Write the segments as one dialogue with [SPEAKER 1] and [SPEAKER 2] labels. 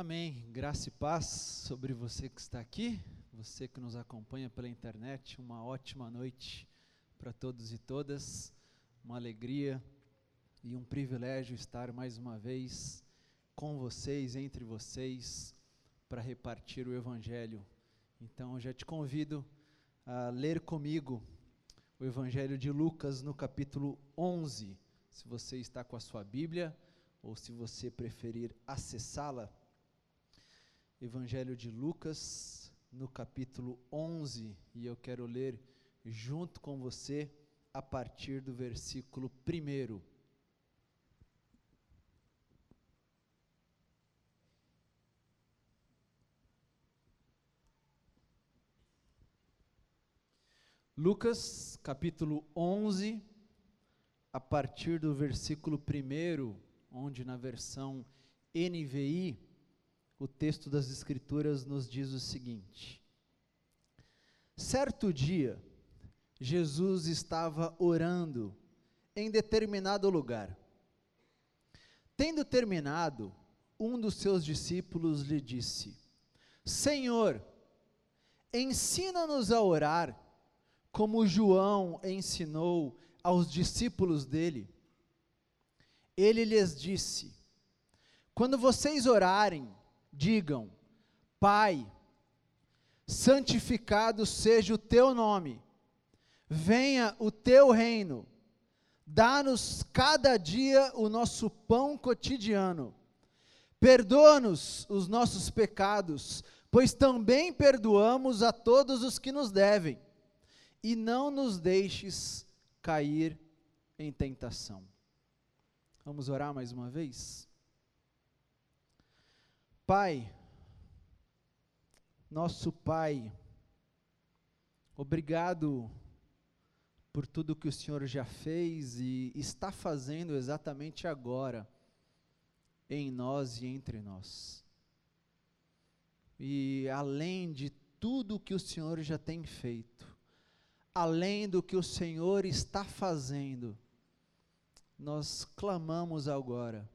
[SPEAKER 1] Amém. Graça e paz sobre você que está aqui, você que nos acompanha pela internet. Uma ótima noite para todos e todas. Uma alegria e um privilégio estar mais uma vez com vocês, entre vocês, para repartir o Evangelho. Então, eu já te convido a ler comigo o Evangelho de Lucas no capítulo 11. Se você está com a sua Bíblia, ou se você preferir acessá-la, Evangelho de Lucas, no capítulo 11, e eu quero ler junto com você a partir do versículo 1. Lucas, capítulo 11, a partir do versículo 1, onde na versão NVI o texto das Escrituras nos diz o seguinte: Certo dia, Jesus estava orando em determinado lugar. Tendo terminado, um dos seus discípulos lhe disse: Senhor, ensina-nos a orar, como João ensinou aos discípulos dele. Ele lhes disse: Quando vocês orarem, digam: Pai, santificado seja o teu nome, venha o teu reino, dá-nos cada dia o nosso pão cotidiano, perdoa-nos os nossos pecados, pois também perdoamos a todos os que nos devem, e não nos deixes cair em tentação. Vamos orar mais uma vez? Pai, nosso Pai, obrigado por tudo que o Senhor já fez e está fazendo exatamente agora em nós e entre nós. E além de tudo que o Senhor já tem feito, além do que o Senhor está fazendo, nós clamamos agora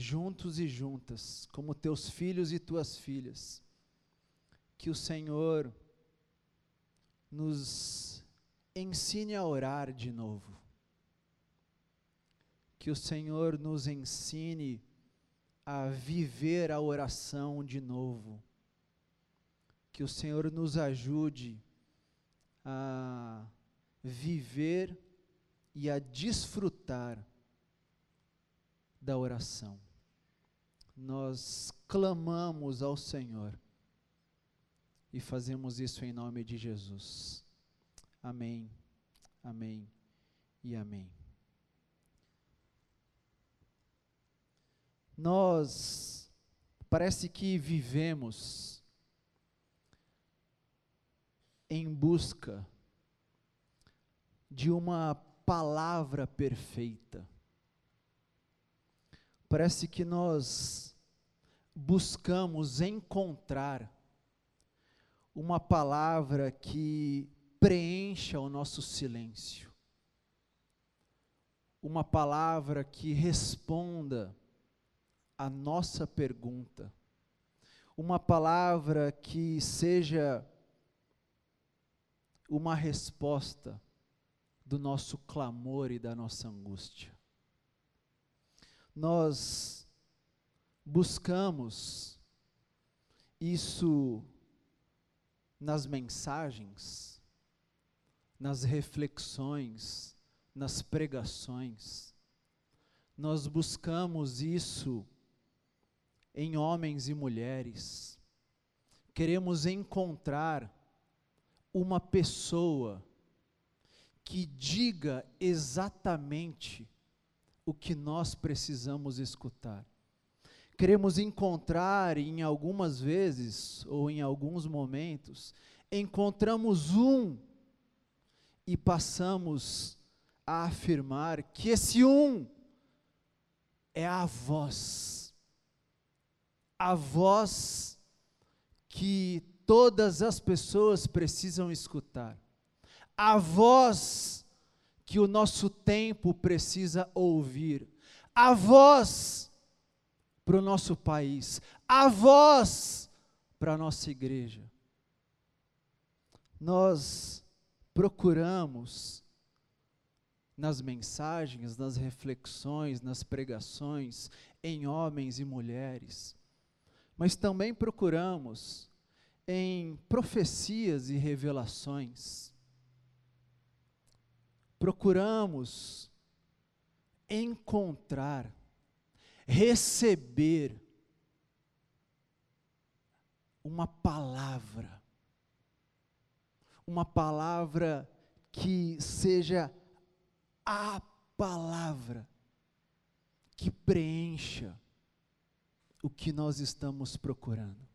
[SPEAKER 1] juntos e juntas, como teus filhos e tuas filhas. Que o Senhor nos ensine a orar de novo. Que o Senhor nos ensine a viver a oração de novo. Que o Senhor nos ajude a viver e a desfrutar da oração. Nós clamamos ao Senhor e fazemos isso em nome de Jesus. Amém, amém e amém. Nós parece que vivemos em busca de uma palavra perfeita Parece que nós buscamos encontrar uma palavra que preencha o nosso silêncio, uma palavra que responda a nossa pergunta, uma palavra que seja uma resposta do nosso clamor e da nossa angústia. Nós buscamos isso nas mensagens, nas reflexões, nas pregações. Nós buscamos isso em homens e mulheres. Queremos encontrar uma pessoa que diga exatamente o que nós precisamos escutar. Queremos encontrar, em algumas vezes, ou em alguns momentos, encontramos um e passamos a afirmar que esse um é a voz, a voz que todas as pessoas precisam escutar, a voz que o nosso tempo precisa ouvir. A voz para o nosso país, a voz para a nossa igreja. Nós procuramos, nas mensagens, nas reflexões, nas pregações, em homens e mulheres, mas também procuramos em profecias e revelações. Procuramos encontrar, receber uma palavra, uma palavra que seja a palavra que preencha o que nós estamos procurando.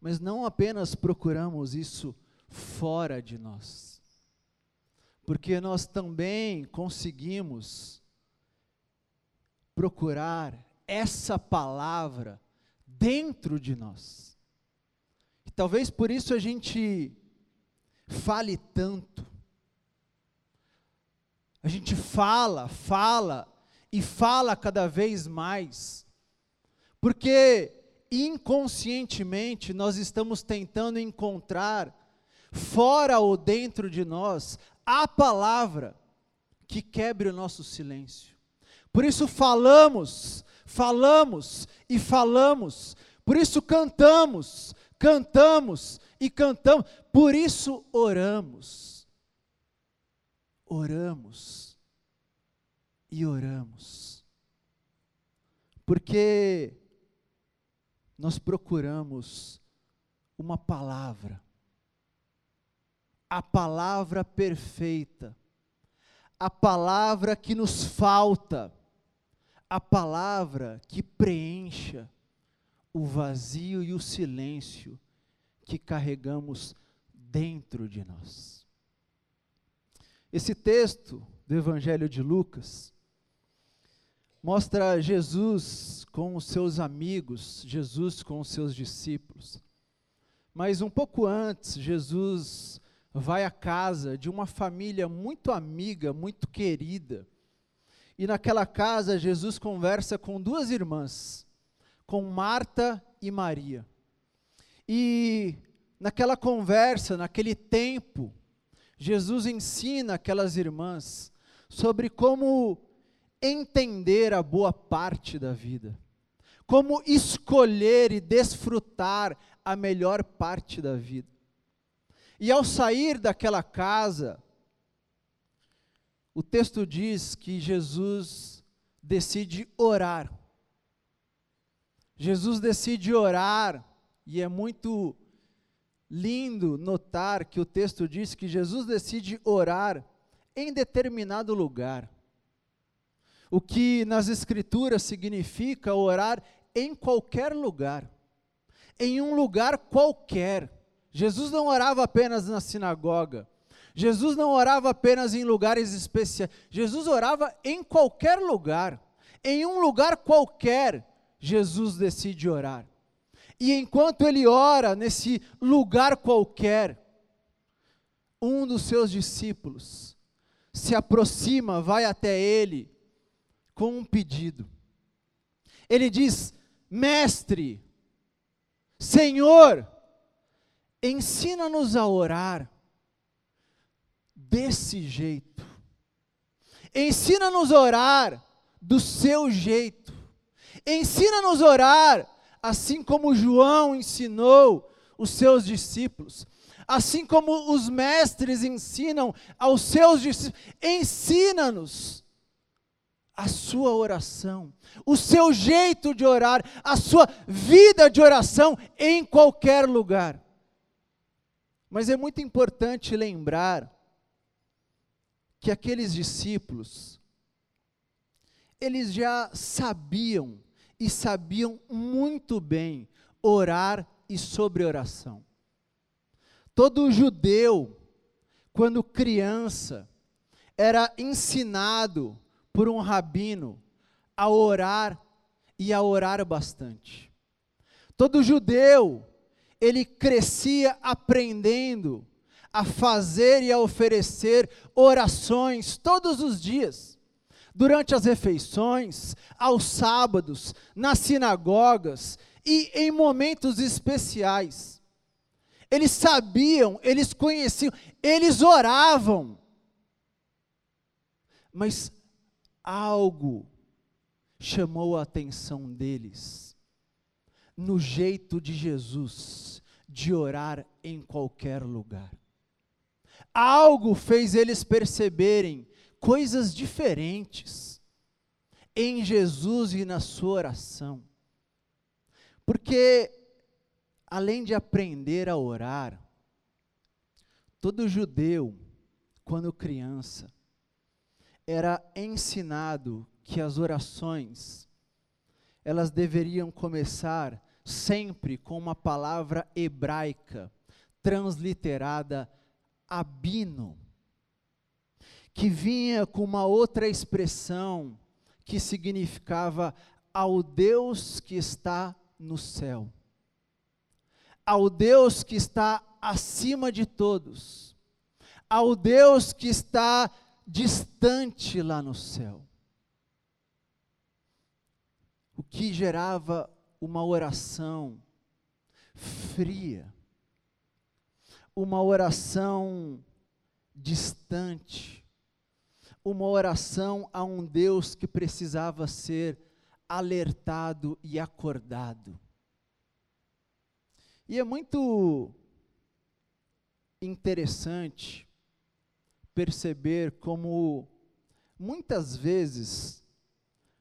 [SPEAKER 1] Mas não apenas procuramos isso fora de nós, porque nós também conseguimos procurar essa palavra dentro de nós. E talvez por isso a gente fale tanto. A gente fala, fala e fala cada vez mais, porque inconscientemente nós estamos tentando encontrar, fora ou dentro de nós, a palavra que quebre o nosso silêncio. Por isso falamos, falamos e falamos. Por isso cantamos, cantamos e cantamos. Por isso oramos. Oramos e oramos. Porque nós procuramos uma palavra, a palavra perfeita, a palavra que nos falta, a palavra que preencha o vazio e o silêncio que carregamos dentro de nós. Esse texto do Evangelho de Lucas mostra Jesus com os seus amigos, Jesus com os seus discípulos. Mas um pouco antes, Jesus vai à casa de uma família muito amiga, muito querida. E naquela casa, Jesus conversa com duas irmãs, com Marta e Maria. E naquela conversa, naquele tempo, Jesus ensina aquelas irmãs sobre como entender a boa parte da vida, como escolher e desfrutar a melhor parte da vida. E ao sair daquela casa, o texto diz que Jesus decide orar. Jesus decide orar, e é muito lindo notar que o texto diz que Jesus decide orar em determinado lugar. O que nas Escrituras significa orar em qualquer lugar, em um lugar qualquer. Jesus não orava apenas na sinagoga, Jesus não orava apenas em lugares especiais, Jesus orava em qualquer lugar, em um lugar qualquer, Jesus decide orar. E enquanto ele ora nesse lugar qualquer, um dos seus discípulos se aproxima, vai até ele com um pedido. Ele diz: Mestre, Senhor, ensina-nos a orar desse jeito. Ensina-nos a orar do seu jeito. Ensina-nos a orar assim como João ensinou os seus discípulos. Assim como os mestres ensinam aos seus discípulos, ensina-nos a sua oração, o seu jeito de orar, a sua vida de oração em qualquer lugar. Mas é muito importante lembrar que aqueles discípulos, eles já sabiam e sabiam muito bem orar e sobre oração. Todo judeu, quando criança, era ensinado por um rabino a orar e a orar bastante. Todo judeu, ele crescia aprendendo a fazer e a oferecer orações todos os dias. durante as refeições, aos sábados, nas sinagogas e em momentos especiais. Eles sabiam, eles conheciam, eles oravam. Mas algo chamou a atenção deles no jeito de Jesus de orar em qualquer lugar. Algo fez eles perceberem coisas diferentes em Jesus e na sua oração. Porque, além de aprender a orar, todo judeu, quando criança, era ensinado que as orações elas deveriam começar sempre com uma palavra hebraica transliterada abino, que vinha com uma outra expressão que significava ao Deus que está no céu, ao Deus que está acima de todos, ao Deus que está distante lá no céu. O que gerava uma oração fria, uma oração distante, uma oração a um Deus que precisava ser alertado e acordado. E é muito interessante perceber como muitas vezes,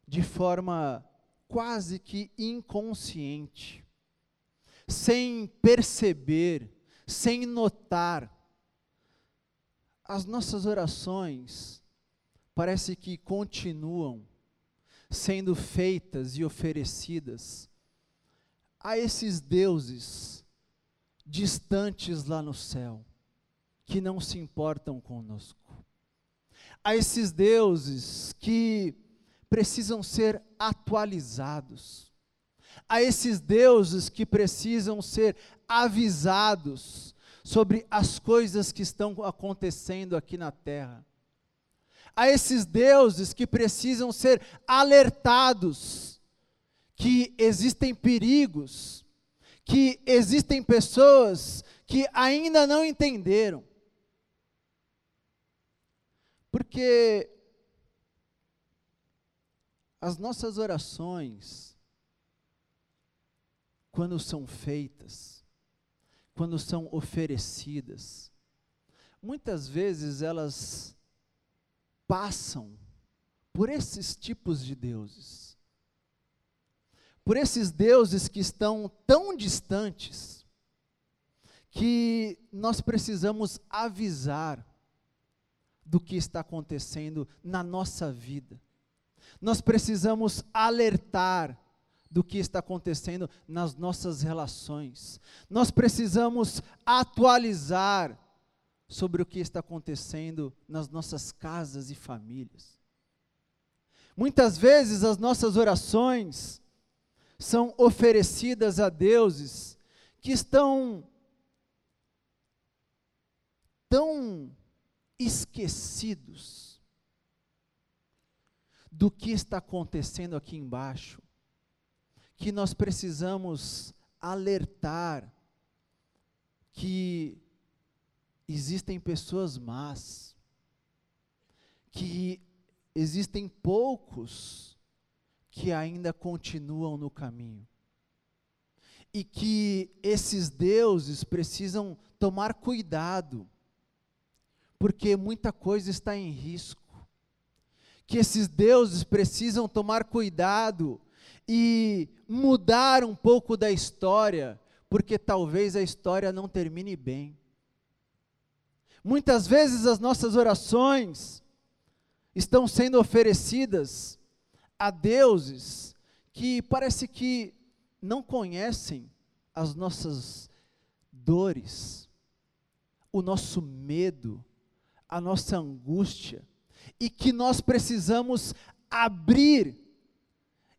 [SPEAKER 1] de forma quase que inconsciente, sem perceber, sem notar, as nossas orações parece que continuam sendo feitas e oferecidas a esses deuses distantes lá no céu que não se importam conosco. A esses deuses que precisam ser atualizados. A esses deuses que precisam ser avisados sobre as coisas que estão acontecendo aqui na terra. A esses deuses que precisam ser alertados que existem perigos, que existem pessoas que ainda não entenderam. Porque as nossas orações, quando são feitas, quando são oferecidas, muitas vezes elas passam por esses tipos de deuses. Por esses deuses que estão tão distantes, que nós precisamos avisar do que está acontecendo na nossa vida. Nós precisamos alertar do que está acontecendo nas nossas relações. Nós precisamos atualizar sobre o que está acontecendo nas nossas casas e famílias. Muitas vezes as nossas orações são oferecidas a deuses que estão tão esquecidos do que está acontecendo aqui embaixo, que nós precisamos alertar que existem pessoas más, que existem poucos que ainda continuam no caminho. E que esses deuses precisam tomar cuidado porque muita coisa está em risco. Que esses deuses precisam tomar cuidado e mudar um pouco da história, porque talvez a história não termine bem. Muitas vezes as nossas orações estão sendo oferecidas a deuses que parece que não conhecem as nossas dores, o nosso medo, a nossa angústia e que nós precisamos abrir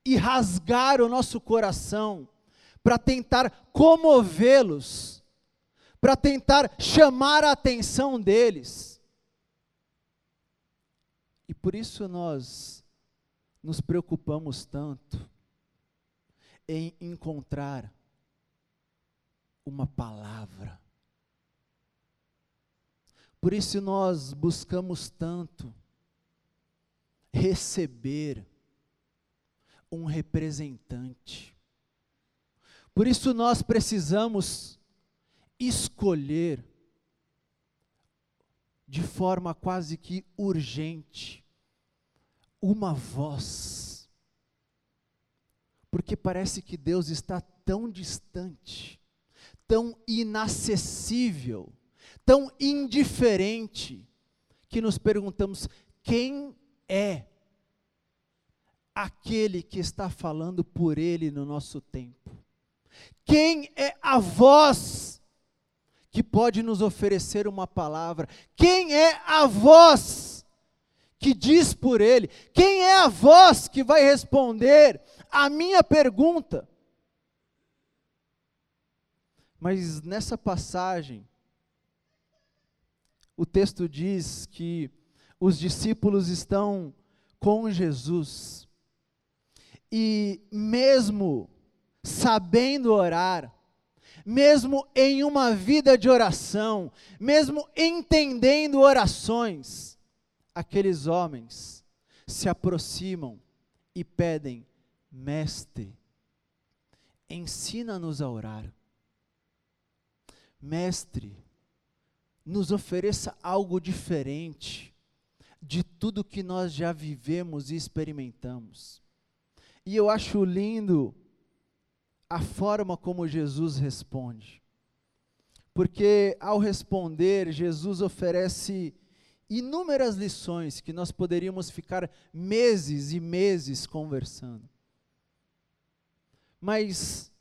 [SPEAKER 1] e rasgar o nosso coração para tentar comovê-los, para tentar chamar a atenção deles. E por isso nós nos preocupamos tanto em encontrar uma palavra. Por isso nós buscamos tanto receber um representante. Por isso nós precisamos escolher de forma quase que urgente uma voz. Porque parece que Deus está tão distante, tão inacessível, tão indiferente, que nos perguntamos: quem é aquele que está falando por Ele no nosso tempo? Quem é a voz que pode nos oferecer uma palavra? Quem é a voz que diz por Ele? Quem é a voz que vai responder a minha pergunta? Mas nessa passagem, o texto diz que os discípulos estão com Jesus. E mesmo sabendo orar, mesmo em uma vida de oração, mesmo entendendo orações, aqueles homens se aproximam e pedem: Mestre, ensina-nos a orar. Mestre, nos ofereça algo diferente de tudo que nós já vivemos e experimentamos. E eu acho lindo a forma como Jesus responde. Porque ao responder, Jesus oferece inúmeras lições que nós poderíamos ficar meses e meses conversando. Mas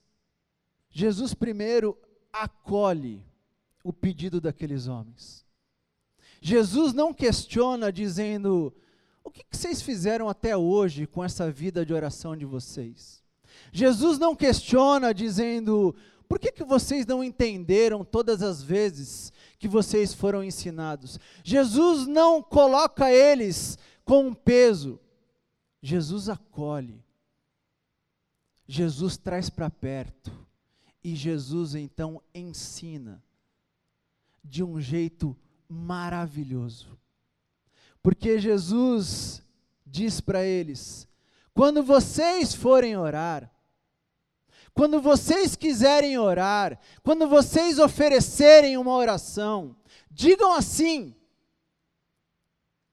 [SPEAKER 1] Jesus primeiro acolhe o pedido daqueles homens. Jesus não questiona dizendo: o que, vocês fizeram até hoje com essa vida de oração de vocês? Jesus não questiona dizendo: por que, que vocês não entenderam todas as vezes que vocês foram ensinados? Jesus não coloca eles com um peso. Jesus acolhe. Jesus traz para perto. E Jesus então ensina de um jeito maravilhoso. Porque Jesus diz para eles: quando vocês forem orar, quando vocês quiserem orar, quando vocês oferecerem uma oração, digam assim.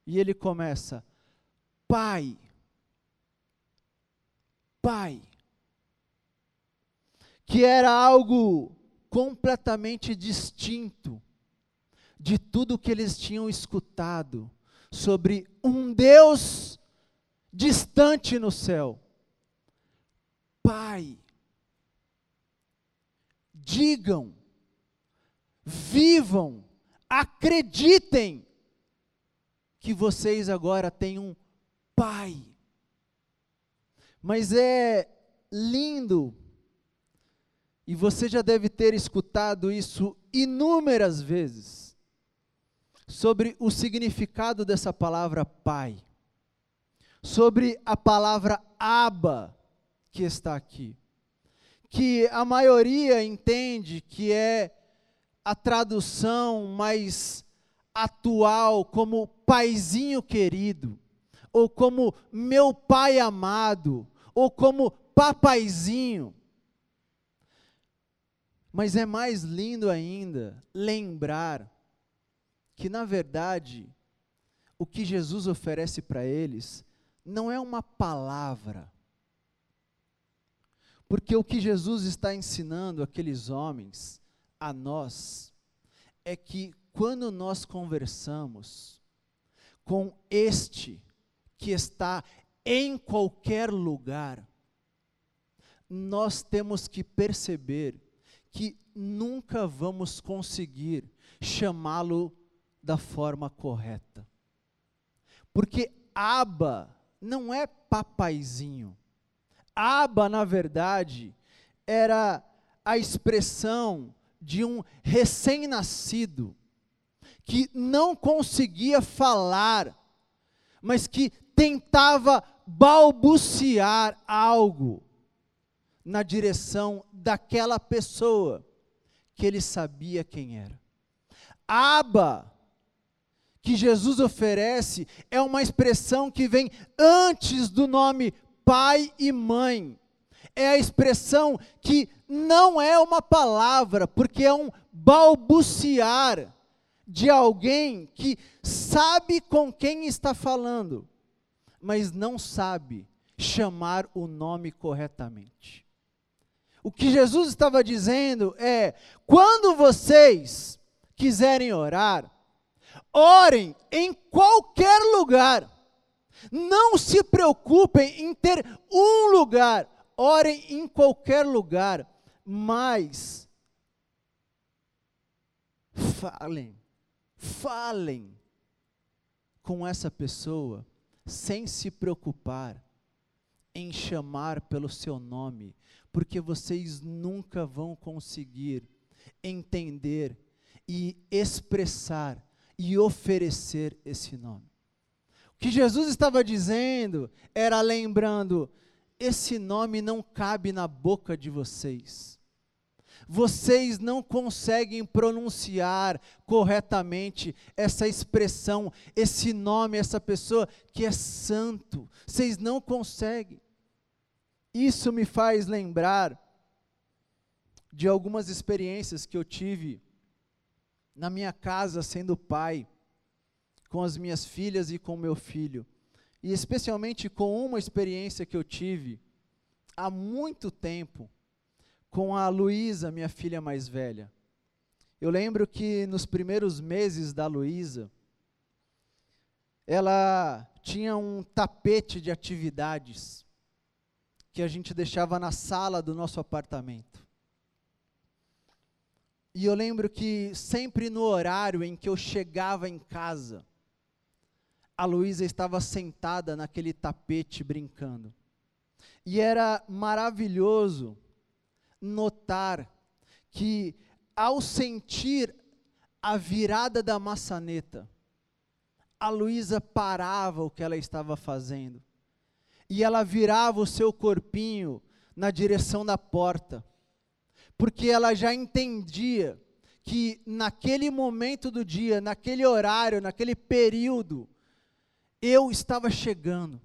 [SPEAKER 1] E ele começa: Pai, Pai, que era algo completamente distinto de tudo que eles tinham escutado sobre um Deus distante no céu. Pai, digam, vivam, acreditem que vocês agora têm um Pai. Mas é lindo, e você já deve ter escutado isso inúmeras vezes sobre o significado dessa palavra pai, sobre a palavra aba que está aqui, que a maioria entende que é a tradução mais atual como paizinho querido, ou como meu pai amado, ou como papaizinho. Mas é mais lindo ainda lembrar que, na verdade, o que Jesus oferece para eles não é uma palavra. Porque o que Jesus está ensinando aqueles homens, a nós, é que quando nós conversamos com este que está em qualquer lugar, nós temos que perceber que nunca vamos conseguir chamá-lo da forma correta. Porque aba não é papaizinho. Aba, na verdade, era a expressão de um recém-nascido que não conseguia falar, mas que tentava balbuciar algo na direção daquela pessoa que ele sabia quem era. Aba, que Jesus oferece, é uma expressão que vem antes do nome pai e mãe. É a expressão que não é uma palavra, porque é um balbuciar de alguém que sabe com quem está falando, mas não sabe chamar o nome corretamente. O que Jesus estava dizendo é: quando vocês quiserem orar, orem em qualquer lugar. Não se preocupem em ter um lugar, orem em qualquer lugar, mas falem, falem com essa pessoa sem se preocupar em chamar pelo seu nome, porque vocês nunca vão conseguir entender e expressar e oferecer esse nome. O que Jesus estava dizendo era lembrando: esse nome não cabe na boca de vocês. Vocês não conseguem pronunciar corretamente essa expressão, esse nome, essa pessoa que é santo. Vocês não conseguem. Isso me faz lembrar de algumas experiências que eu tive na minha casa sendo pai, com as minhas filhas e com meu filho. E especialmente com uma experiência que eu tive há muito tempo com a Luísa, minha filha mais velha. Eu lembro que nos primeiros meses da Luísa, ela tinha um tapete de atividades que a gente deixava na sala do nosso apartamento. E eu lembro que sempre no horário em que eu chegava em casa, a Luísa estava sentada naquele tapete brincando. E era maravilhoso notar que, ao sentir a virada da maçaneta, a Luísa parava o que ela estava fazendo e ela virava o seu corpinho na direção da porta, porque ela já entendia que naquele momento do dia, naquele horário, naquele período, eu estava chegando.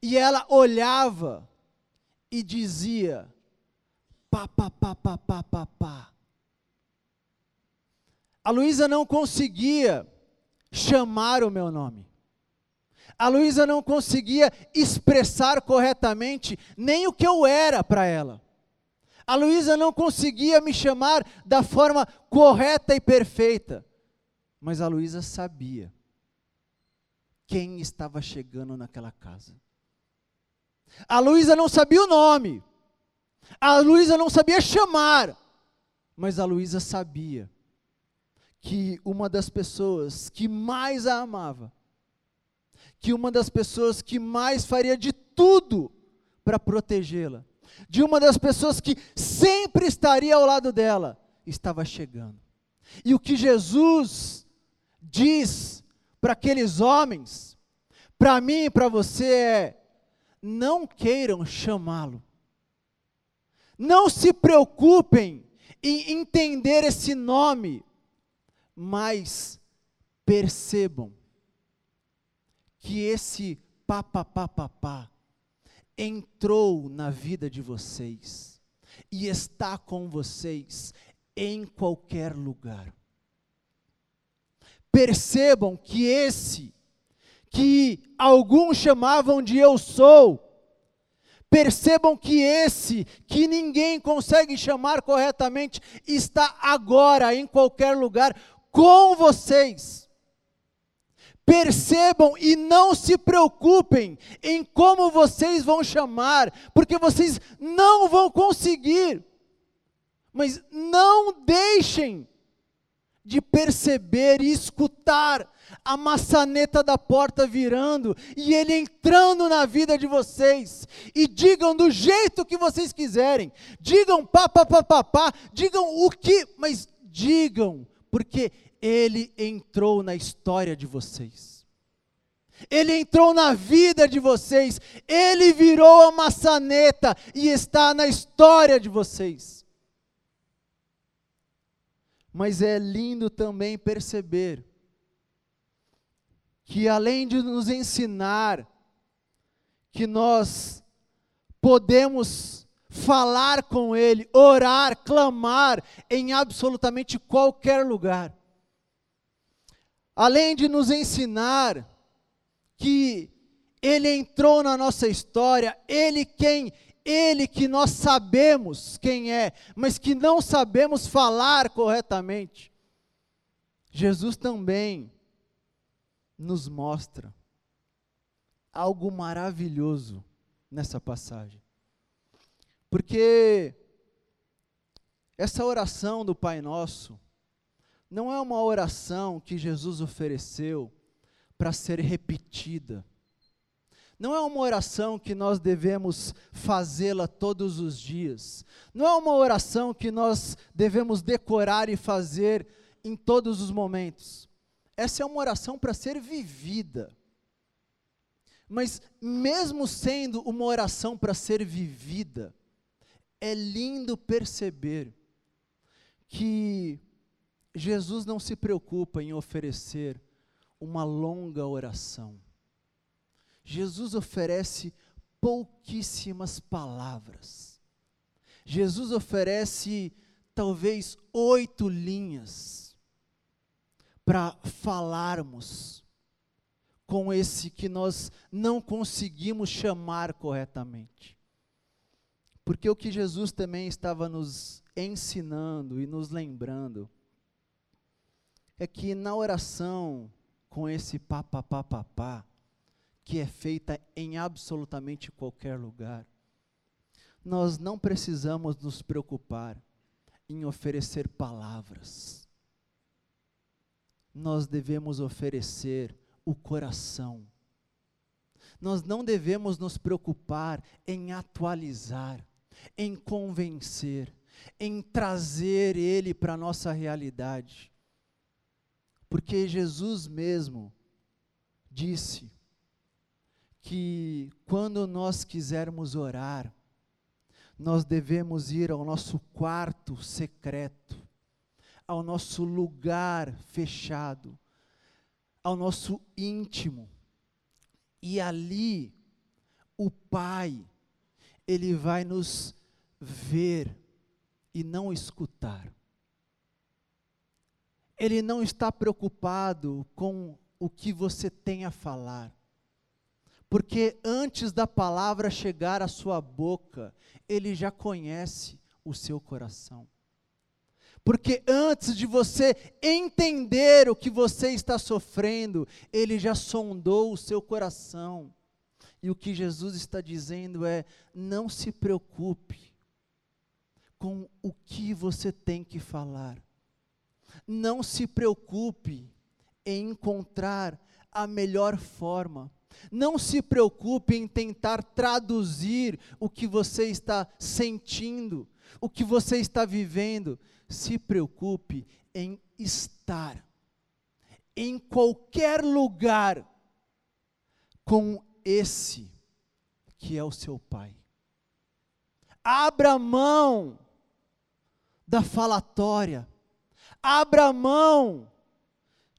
[SPEAKER 1] E ela olhava e dizia: pá, pá, pá, pá, pá, pá, pá. A Luísa não conseguia chamar o meu nome. A Luísa não conseguia expressar corretamente nem o que eu era para ela. A Luísa não conseguia me chamar da forma correta e perfeita. Mas a Luísa sabia quem estava chegando naquela casa. A Luísa não sabia o nome, a Luísa não sabia chamar, mas a Luísa sabia que uma das pessoas que mais a amava, que uma das pessoas que mais faria de tudo para protegê-la, de uma das pessoas que sempre estaria ao lado dela, estava chegando. E o que Jesus diz para aqueles homens, para mim e para você é: não queiram chamá-lo não se preocupem em entender esse nome, mas percebam que esse papapá entrou na vida de vocês e está com vocês em qualquer lugar. Percebam que esse, que alguns chamavam de eu sou, Percebam que esse, que ninguém consegue chamar corretamente, está agora em qualquer lugar com vocês. Percebam e não se preocupem em como vocês vão chamar, porque vocês não vão conseguir. Mas não deixem de perceber e escutar a maçaneta da porta virando e ele entrando na vida de vocês. E digam do jeito que vocês quiserem. Digam pá, pá, pá, pá, pá. Digam o que, mas digam, porque ele entrou na história de vocês. Ele entrou na vida de vocês, ele virou a maçaneta e está na história de vocês. Mas é lindo também perceber que além de nos ensinar que nós podemos falar com Ele, orar, clamar em absolutamente qualquer lugar. Além de nos ensinar que Ele entrou na nossa história, Ele quem? Ele que nós sabemos quem é, mas que não sabemos falar corretamente. Jesus também nos mostra algo maravilhoso nessa passagem. Porque essa oração do Pai Nosso não é uma oração que Jesus ofereceu para ser repetida. Não é uma oração que nós devemos fazê-la todos os dias. Não é uma oração que nós devemos decorar e fazer em todos os momentos. Essa é uma oração para ser vivida. Mas, mesmo sendo uma oração para ser vivida, é lindo perceber que Jesus não se preocupa em oferecer uma longa oração. Jesus oferece pouquíssimas palavras. Jesus oferece talvez oito linhas para falarmos com esse que nós não conseguimos chamar corretamente. Porque o que Jesus também estava nos ensinando e nos lembrando é que na oração com esse papapá, que é feita em absolutamente qualquer lugar, nós não precisamos nos preocupar em oferecer palavras. Nós devemos oferecer o coração. Nós não devemos nos preocupar em atualizar, em convencer, em trazer Ele para a nossa realidade. Porque Jesus mesmo disse que quando nós quisermos orar, nós devemos ir ao nosso quarto secreto, ao nosso lugar fechado, ao nosso íntimo. E ali, o Pai, Ele vai nos ver e não escutar. Ele não está preocupado com o que você tem a falar. Porque antes da palavra chegar à sua boca, Ele já conhece o seu coração. Porque antes de você entender o que você está sofrendo, Ele já sondou o seu coração. E o que Jesus está dizendo é: não se preocupe com o que você tem que falar. Não se preocupe em encontrar a melhor forma. Não se preocupe em tentar traduzir o que você está sentindo, o que você está vivendo se preocupe em estar em qualquer lugar com esse que é o seu Pai. Abra mão da falatória, abra mão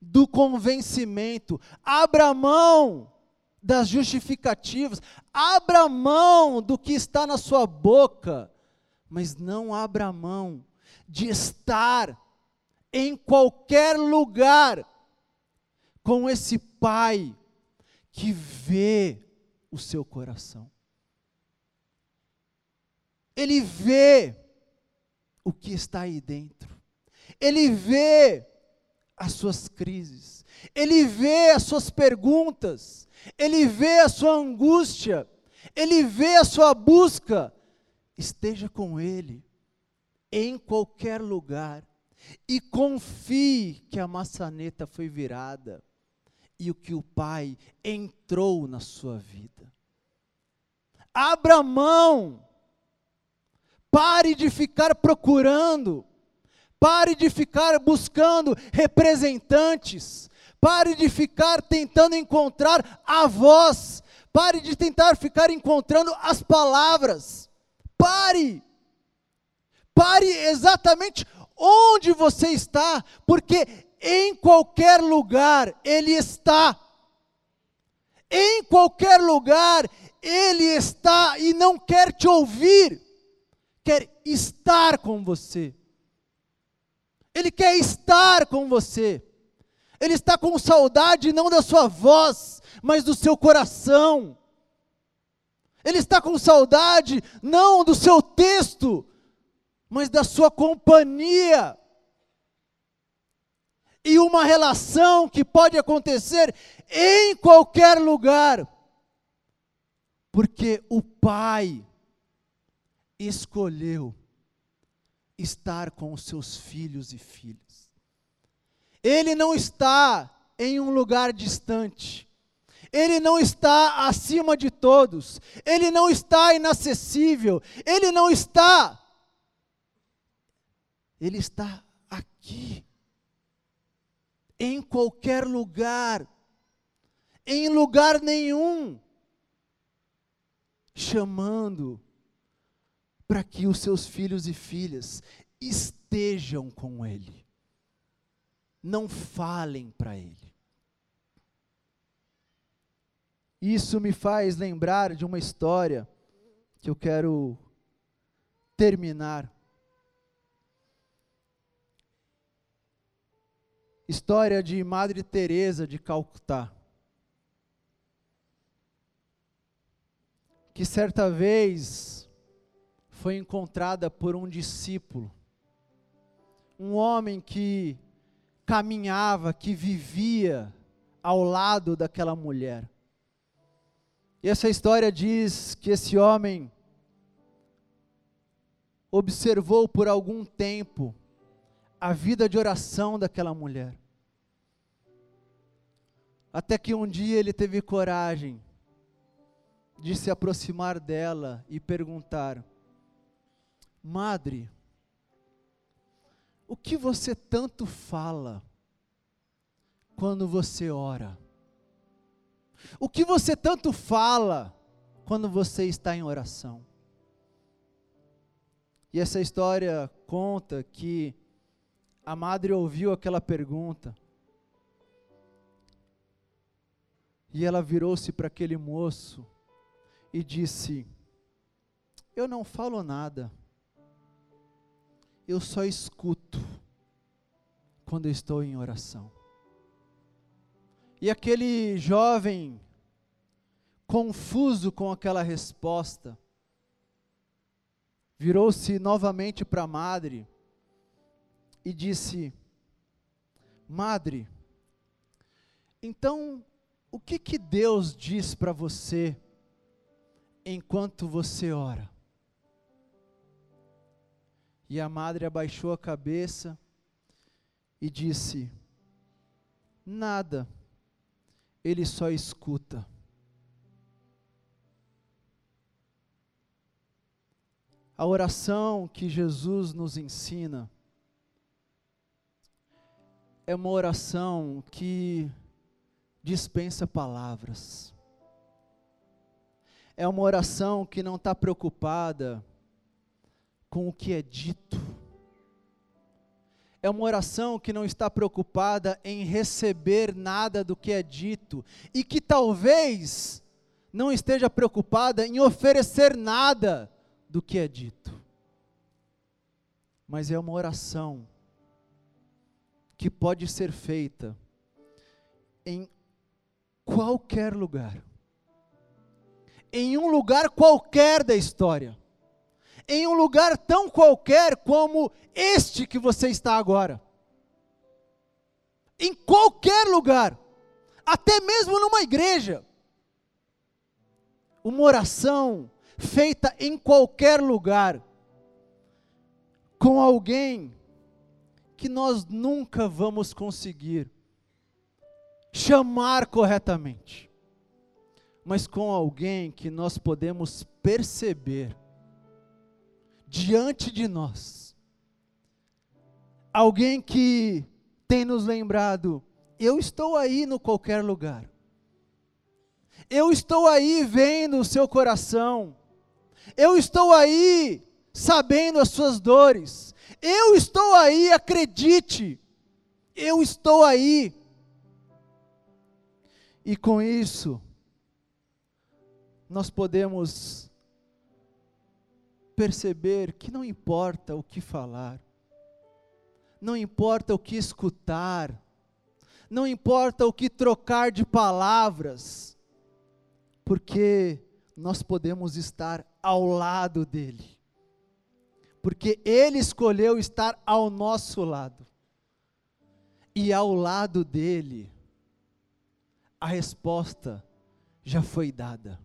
[SPEAKER 1] do convencimento, abra mão das justificativas, abra mão do que está na sua boca, mas não abra mão de estar em qualquer lugar com esse Pai que vê o seu coração. Ele vê o que está aí dentro. Ele vê as suas crises. Ele vê as suas perguntas. Ele vê a sua angústia. Ele vê a sua busca. Esteja com Ele em qualquer lugar e confie que a maçaneta foi virada e o que o Pai entrou na sua vida. Abra mão, pare de ficar procurando, pare de ficar buscando representantes, Pare de ficar tentando encontrar a voz. Pare de tentar ficar encontrando as palavras. Pare. Pare exatamente onde você está, porque em qualquer lugar Ele está. Em qualquer lugar Ele está e não quer te ouvir, quer estar com você. Ele quer estar com você. Ele está com saudade não da sua voz, mas do seu coração. Ele está com saudade não do seu texto, mas da sua companhia. E uma relação que pode acontecer em qualquer lugar, porque o Pai escolheu estar com os seus filhos e filhas. Ele não está em um lugar distante. Ele não está acima de todos. Ele não está inacessível. Ele não está ele está aqui, em qualquer lugar, em lugar nenhum, chamando para que os seus filhos e filhas estejam com Ele, não falem para Ele. Isso me faz lembrar de uma história que eu quero terminar. História de Madre Teresa de Calcutá. Que certa vez foi encontrada por um discípulo, um homem que caminhava, que vivia ao lado daquela mulher. E essa história diz que esse homem observou por algum tempo a vida de oração daquela mulher. Até que um dia ele teve coragem de se aproximar dela e perguntar: Madre, o que você tanto fala quando você ora? O que você tanto fala quando você está em oração? E essa história conta que a madre ouviu aquela pergunta. E ela virou-se para aquele moço e disse: Eu não falo nada, eu só escuto quando estou em oração. E aquele jovem, confuso com aquela resposta, virou-se novamente para a madre e disse: Madre, então o que que Deus diz para você enquanto você ora? E a madre abaixou a cabeça e disse: Nada, ele só escuta. A oração que Jesus nos ensina é uma oração que dispensa palavras. É uma oração que não está preocupada com o que é dito. É uma oração que não está preocupada em receber nada do que é dito e que talvez não esteja preocupada em oferecer nada do que é dito. Mas é uma oração que pode ser feita em qualquer lugar. Em um lugar qualquer da história. Em um lugar tão qualquer como este que você está agora. Em qualquer lugar. Até mesmo numa igreja. Uma oração feita em qualquer lugar. Com alguém que nós nunca vamos conseguir chamar corretamente, mas com alguém que nós podemos perceber diante de nós, alguém que tem nos lembrado Eu estou aí no qualquer lugar. Eu estou aí vendo o seu coração. Eu estou aí sabendo as suas dores. Eu estou aí, acredite. Eu estou aí. E com isso, nós podemos perceber que não importa o que falar, não importa o que escutar, não importa o que trocar de palavras, porque nós podemos estar ao lado dele, porque ele escolheu estar ao nosso lado, e ao lado dele, a resposta já foi dada.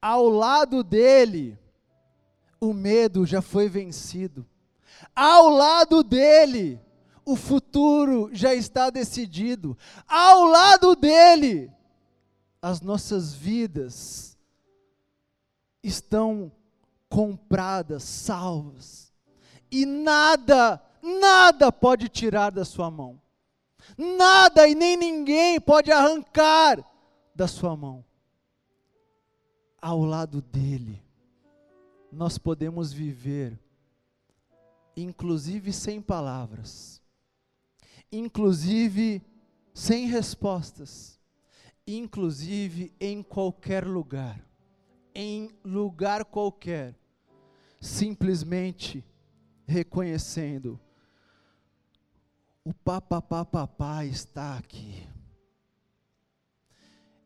[SPEAKER 1] Ao lado dele, o medo já foi vencido. Ao lado dele, o futuro já está decidido. Ao lado dele, as nossas vidas estão compradas, salvas. E nada, nada pode tirar da sua mão. Nada e nem ninguém pode arrancar da sua mão. Ao lado dele, nós podemos viver, inclusive sem palavras, inclusive sem respostas, inclusive em qualquer lugar, em lugar qualquer, simplesmente reconhecendo o papapá está aqui.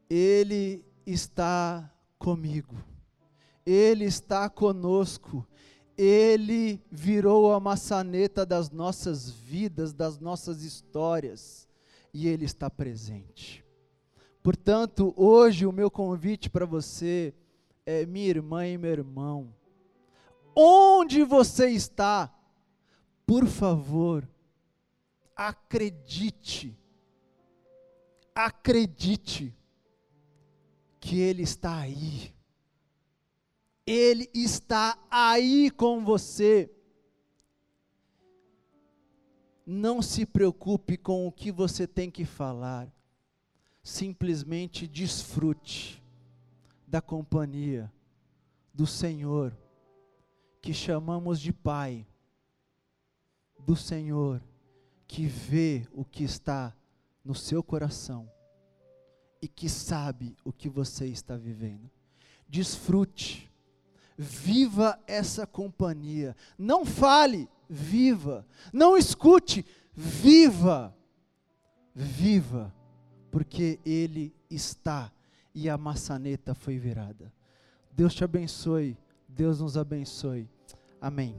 [SPEAKER 1] Ele está comigo. Ele está conosco. Ele virou a maçaneta das nossas vidas, das nossas histórias, e Ele está presente. Portanto, hoje o meu convite para você é, minha irmã e meu irmão, onde você está, por favor, acredite, acredite que Ele está aí. Ele está aí com você. Não se preocupe com o que você tem que falar simplesmente desfrute da companhia do Senhor, que chamamos de Pai, do Senhor, que vê o que está no seu coração e que sabe o que você está vivendo. Desfrute, viva essa companhia. Não fale, viva. Não escute, viva. Viva porque Ele está e a maçaneta foi virada. Deus te abençoe, Deus nos abençoe. Amém.